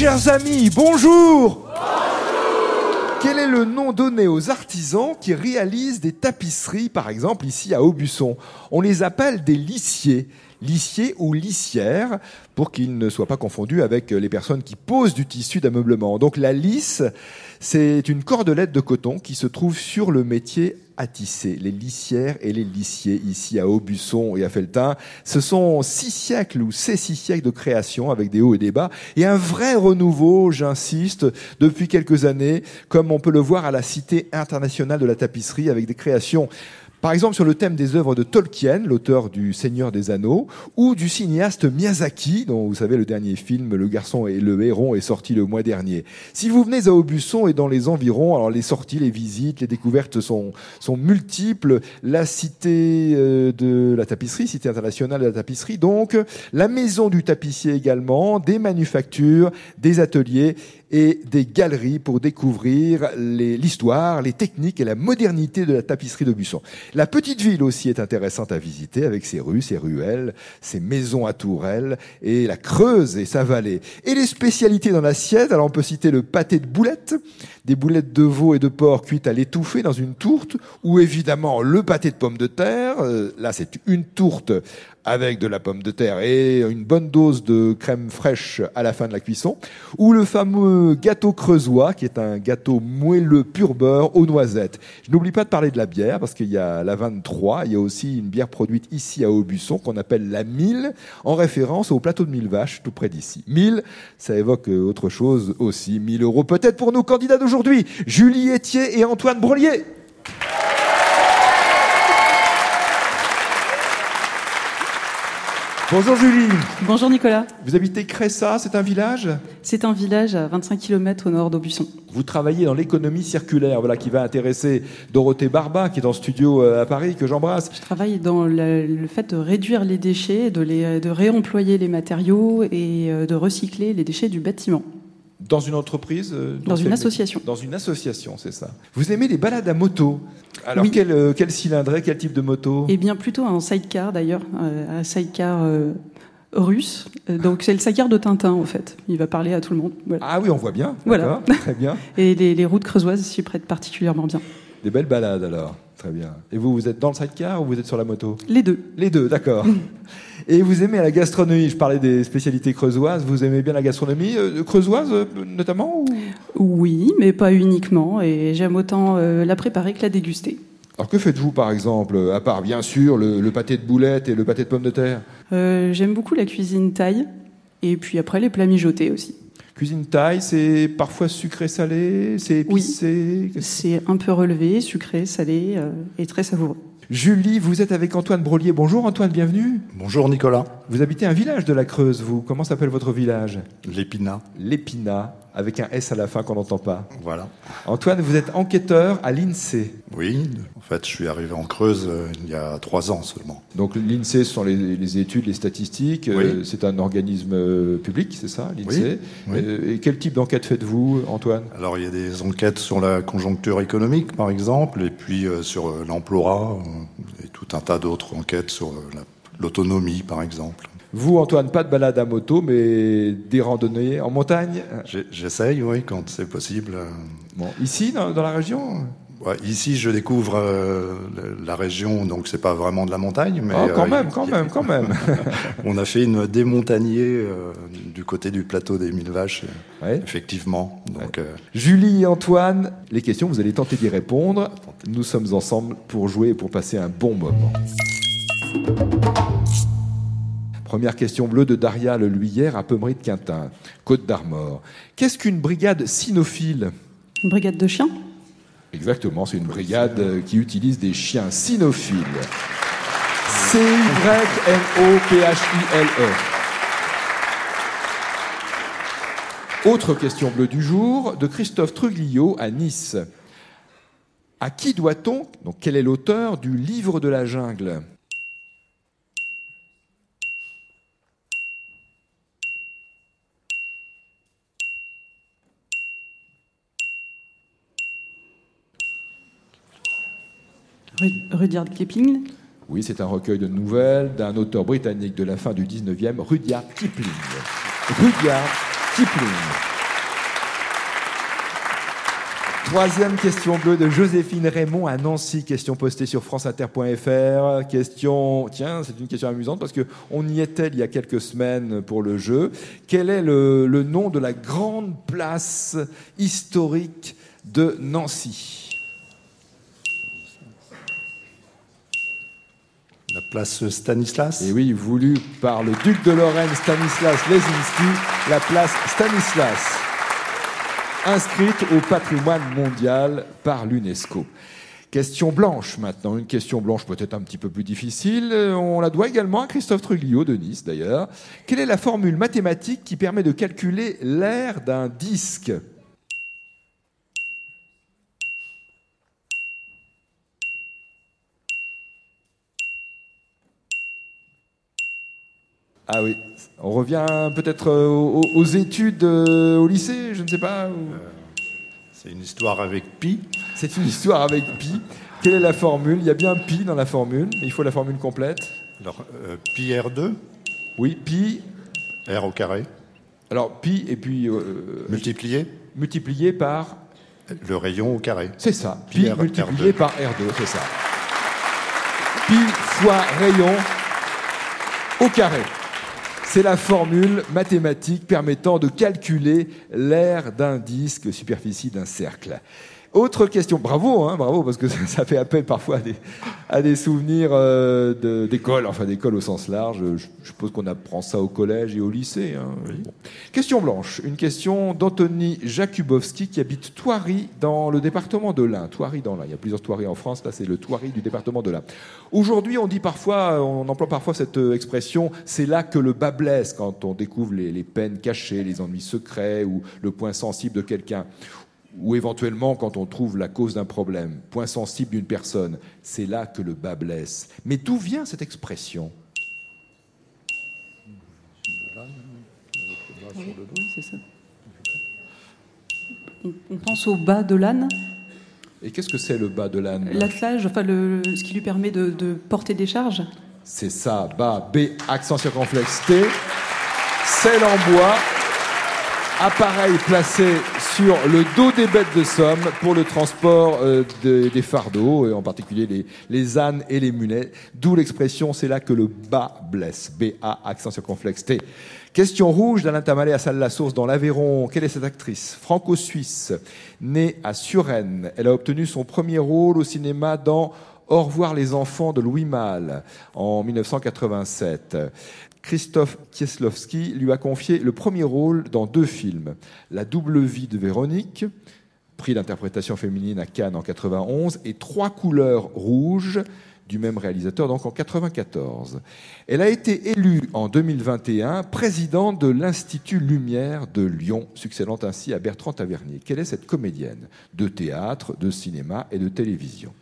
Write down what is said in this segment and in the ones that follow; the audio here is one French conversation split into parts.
chers amis, bonjour. Quel est le nom donné aux artisans qui réalisent des tapisseries, par exemple ici à Aubusson? On les appelle des lissiers lissiers ou lissières, pour qu'ils ne soient pas confondus avec les personnes qui posent du tissu d'ameublement. Donc la lisse, c'est une cordelette de coton qui se trouve sur le métier à tisser, les lissières et les lissiers ici à Aubusson et à Feltin. Ce sont six siècles ou c'est six siècles de création avec des hauts et des bas et un vrai renouveau, j'insiste, depuis quelques années, comme on peut le voir à la Cité internationale de la tapisserie avec des créations par exemple, sur le thème des œuvres de Tolkien, l'auteur du Seigneur des Anneaux, ou du cinéaste Miyazaki, dont vous savez le dernier film Le Garçon et le Héron est sorti le mois dernier. Si vous venez à Aubusson et dans les environs, alors les sorties, les visites, les découvertes sont, sont multiples. La cité euh, de la tapisserie, cité internationale de la tapisserie, donc la maison du tapissier également, des manufactures, des ateliers et des galeries pour découvrir l'histoire, les, techniques et la modernité de la tapisserie d'Aubusson. La petite ville aussi est intéressante à visiter avec ses rues, ses ruelles, ses maisons à tourelles et la Creuse et sa vallée. Et les spécialités dans l'assiette, alors on peut citer le pâté de boulettes, des boulettes de veau et de porc cuites à l'étouffer dans une tourte, ou évidemment le pâté de pommes de terre. Euh, là, c'est une tourte avec de la pomme de terre et une bonne dose de crème fraîche à la fin de la cuisson, ou le fameux gâteau creusois, qui est un gâteau moelleux pur beurre aux noisettes. Je n'oublie pas de parler de la bière, parce qu'il y a la 23, il y a aussi une bière produite ici à Aubusson, qu'on appelle la Mille, en référence au plateau de Mille Vaches, tout près d'ici. Mille, ça évoque autre chose aussi, 1000 euros peut-être pour nos candidats d'aujourd'hui, Julie Etier et Antoine Brolier. Bonjour Julie. Bonjour Nicolas. Vous habitez Cressa, c'est un village? C'est un village à 25 km au nord d'Aubusson. Vous travaillez dans l'économie circulaire, voilà, qui va intéresser Dorothée Barba, qui est en studio euh, à Paris, que j'embrasse. Je travaille dans le, fait de réduire les déchets, de, les, de réemployer les matériaux et euh, de recycler les déchets du bâtiment. Dans une entreprise euh, Dans une association. Dans une association, c'est ça. Vous aimez les balades à moto Alors, quel, euh, quel, cylindré, quel type de moto? Eh bien, plutôt un sidecar d'ailleurs, euh, un sidecar russe. Donc, c'est le sidecar de Tintin en fait. Il va parler à tout le monde. Ah oui, on voit bien. Voilà. Très bien. Et les, les routes creusoises s'y prêtent particulièrement bien. Des belles balades alors. Très bien. Et vous, vous êtes dans le sidecar ou vous êtes sur la moto? Les deux. Les deux, d'accord. Et vous aimez la gastronomie Je parlais des spécialités creusoises. Vous aimez bien la gastronomie euh, creusoise, euh, notamment Oui, mais pas uniquement. Et j'aime autant euh, la préparer que la déguster. Alors que faites-vous par exemple, à part bien sûr le, pâté de boulettes et le pâté de pommes de terre? J'aime beaucoup la cuisine thaï et puis après les plats mijotés aussi. Cuisine thaï, c'est parfois sucré-salé, c'est épicé? Oui, c'est un peu relevé, sucré, salé et très savoureux. Julie, vous êtes avec Antoine Brolier. Bonjour Antoine, bienvenue. Bonjour Nicolas. Vous habitez un village de la Creuse, vous. Comment s'appelle votre village? L'Épinat. L'Épinat, avec un S à la fin qu'on n'entend pas. Voilà. Antoine, vous êtes enquêteur à l'INSEE. Oui, en fait, je suis arrivé en Creuse euh, il y a trois ans seulement. Donc l'INSEE, ce sont les, études, les statistiques. Euh, c'est un organisme euh, public, c'est ça, l'INSEE oui, Et quel type d'enquête faites-vous, Antoine? Alors, il y a des enquêtes sur la conjoncture économique, par exemple, et puis sur l'emploi, et tout un tas d'autres enquêtes sur l'autonomie, par exemple. Vous, Antoine, pas de balade à moto, mais des randonnées en montagne J'essaye, oui, quand c'est possible. Bon. Ici, dans, la région ici, je découvre euh, la région, donc c'est pas vraiment de la montagne, mais oh, quand euh, même, quand même, quand même. on a fait une démontagnier euh, du côté du plateau des Mille Vaches, effectivement. Donc, Julie et Antoine, les questions, vous allez tenter d'y répondre. Nous sommes ensemble pour jouer et pour passer un bon moment. Première question bleue de Daria Le Luyère à Pemery de Quintin, Côte d'Armor. Qu'est-ce qu'une brigade cynophile Une brigade de chiens? Exactement, c'est une brigade qui utilise des chiens cynophiles. C-Y-N-O-P-H-I-L-E. Autre question bleue du jour de Christophe Truglio à Nice. À qui doit-on, donc quel est l'auteur du livre de la jungle? Rudyard Kipling Oui, c'est un recueil de nouvelles d'un auteur britannique de la fin du 19e, Rudyard Kipling. Rudyard Kipling. Troisième question bleue de Joséphine Raymond à Nancy. Question postée sur franceinter.fr. Question, tiens, c'est une question amusante parce qu'on y était il y a quelques semaines pour le jeu. Quel est le nom de la grande place historique de Nancy? Place Stanislas Et oui, voulu par le duc de Lorraine Stanislas Lesinski, la place Stanislas, inscrite au patrimoine mondial par l'UNESCO. Question blanche maintenant, une question blanche peut-être un petit peu plus difficile. On la doit également à Christophe Truglio de Nice d'ailleurs. Quelle est la formule mathématique qui permet de calculer l'aire d'un disque? Ah oui, on revient peut-être euh, aux, aux études euh, au lycée, je ne sais pas. ou- C'est une histoire avec pi. C'est une histoire avec pi. Quelle est la formule? Il y a bien pi dans la formule, mais il faut la formule complète. Alors, euh, pi R2, Oui, pi. R au carré, Alors pi et puis euh, multiplié multiplié par. le rayon au carré. C'est ça. Pi Pi R- multiplié R2. par R2, c'est ça. Pi fois rayon au carré. C'est la formule mathématique permettant de calculer l'aire d'un disque, superficie d'un cercle. Autre question, bravo, hein, bravo, parce que ça, ça fait appel parfois à des, à des souvenirs euh, d'école, enfin d'école au sens large. Je, je suppose qu'on apprend ça au collège et au lycée. hein. Bon. Question blanche, une question d'Anthony Jakubowski qui habite Thoiry dans le département de l'Ain. Thoiry dans l'Ain, il y a plusieurs Thoiry en France, là c'est le Thoiry du département de l'Ain. Aujourd'hui, on dit parfois, on emploie parfois cette euh, expression, c'est là que le bas blesse quand on découvre les, les peines cachées, les ennuis secrets ou le point sensible de quelqu'un. Ou éventuellement quand on trouve la cause d'un problème, point sensible d'une personne, c'est là que le bas blesse. Mais d'où vient cette expression? Oui, oui, c'est ça. On, on pense au bas de l'âne, Et qu'est-ce que c'est le bas de l'âne? L'attelage, enfin le, ce qui lui permet de, de porter des charges? C'est ça, bas, B, accent circonflexe T, selle en bois, appareil placé sur le dos des bêtes de somme pour le transport euh, de- des fardeaux, en particulier les, les ânes et les mulets, d'où l'expression c'est là que le bas blesse, B-A, accent circonflexe T. Question rouge d'Alain Tamalé à Salle-la-Source dans l'Aveyron. Quelle est cette actrice? Franco-suisse, née à Suresnes. Elle a obtenu son premier rôle au cinéma dans Au revoir les enfants de Louis Malle en 1987. Christophe Kieslowski lui a confié le premier rôle dans deux films. La double vie de Véronique, prix d'interprétation féminine à Cannes en 91, et Trois couleurs rouges du même réalisateur, donc en 94. Elle a été élue en 2021 présidente de l'Institut Lumière de Lyon, succédant ainsi à Bertrand Tavernier. Quelle est cette comédienne? De théâtre, de cinéma et de télévision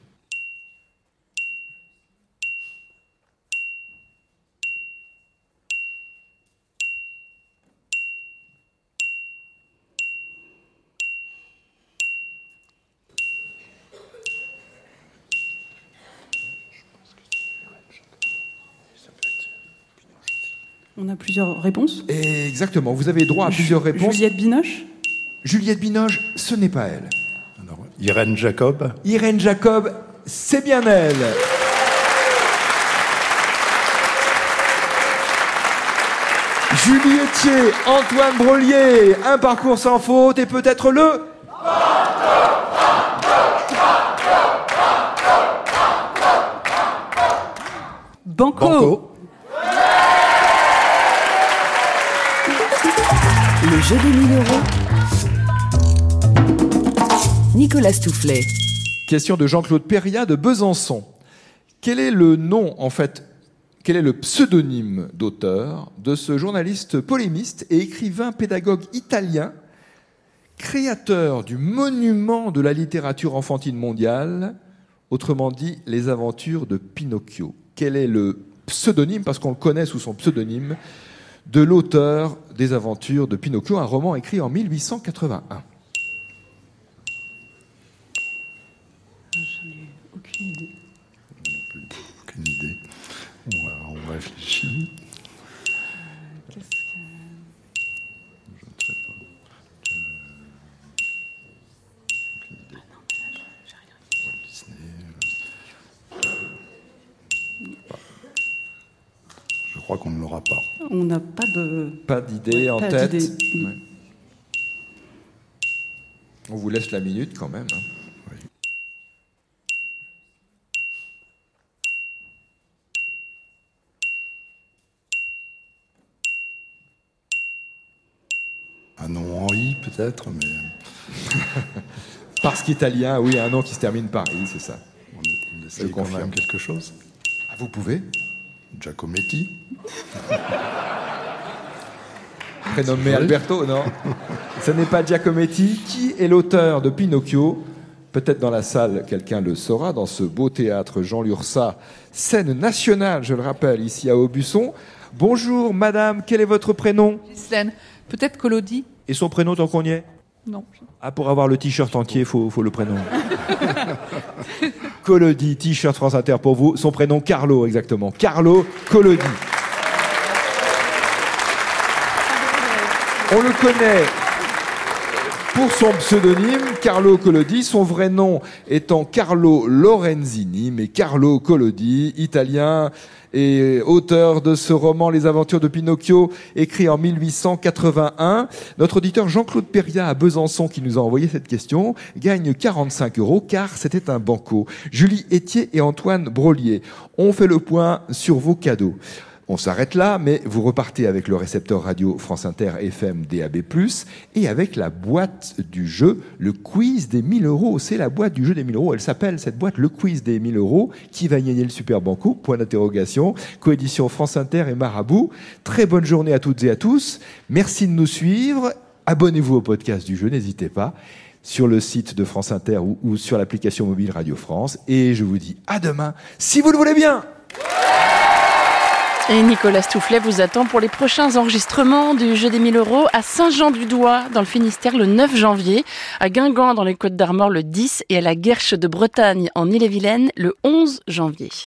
On a plusieurs réponses. Exactement, vous avez droit à plusieurs réponses. Juliette Binoche Juliette Binoche, ce n'est pas elle. Alors, Irène Jacob, Irène Jacob, c'est bien elle. Julie Etier, Antoine Brelier, un parcours sans faute et peut-être le... Banco. Banco, Nicolas Stoufflet. Question de Jean-Claude Perria de Besançon. Quel est le nom, en fait, quel est le pseudonyme d'auteur de ce journaliste polémiste et écrivain pédagogue italien, créateur du monument de la littérature enfantine mondiale, autrement dit les aventures de Pinocchio? Quel est le pseudonyme, parce qu'on le connaît sous son pseudonyme, de l'auteur des aventures de Pinocchio, un roman écrit en 1881 crois qu'on ne l'aura pas. On n'a pas de. Pas d'idée en Pas tête. Ouais. On vous laisse la minute quand même. hein. Un nom en I peut-être, mais Parce qu'italien, oui, un nom qui se termine par I, c'est ça. on, on essaye quand confirme. même quelque chose. Ah, vous pouvez Giacometti. Prénommé Alberto, non. Ce n'est pas Giacometti. Qui est l'auteur de Pinocchio? Peut-être dans la salle, quelqu'un le saura, dans ce beau théâtre Jean Lursa, scène nationale, je le rappelle, ici à Aubusson. Bonjour, madame, quel est votre prénom? Ghislaine, peut-être Colodi Et son prénom tant qu'on y est? Non. Ah, pour avoir le t-shirt entier, il faut, faut le prénom. Colodi, t-shirt France Inter pour vous. Son prénom, Carlo, exactement. Carlo Colodi. On le connaît pour son pseudonyme, Carlo Collodi, son vrai nom étant Carlo Lorenzini, mais Carlo Collodi, italien et auteur de ce roman Les aventures de Pinocchio, écrit en 1881. Notre auditeur Jean-Claude Perria à Besançon, qui nous a envoyé cette question, gagne 45 euros car c'était un banco. Julie Etier et Antoine Brolier ont fait le point sur vos cadeaux. On s'arrête là, mais vous repartez avec le récepteur radio France Inter FM DAB+, et avec la boîte du jeu, le quiz des 1000 euros. C'est la boîte du jeu des 1000 euros. Elle s'appelle, cette boîte, le quiz des 1000 euros. Qui va gagner le Super Banco? Point d'interrogation. Coédition France Inter et Marabout. Très bonne journée à toutes et à tous. Merci de nous suivre. Abonnez-vous au podcast du jeu, n'hésitez pas sur le site de France Inter ou, ou sur l'application mobile Radio France. Et je vous dis à demain, si vous le voulez bien Et Nicolas Stoufflet vous attend pour les prochains enregistrements du Jeu des 1000 euros à Saint-Jean-du-Doigt dans le Finistère le 9 janvier, à Guingamp dans les Côtes d'Armor le 10 et à la Guerche de Bretagne en Ille-et-Vilaine le 11 janvier.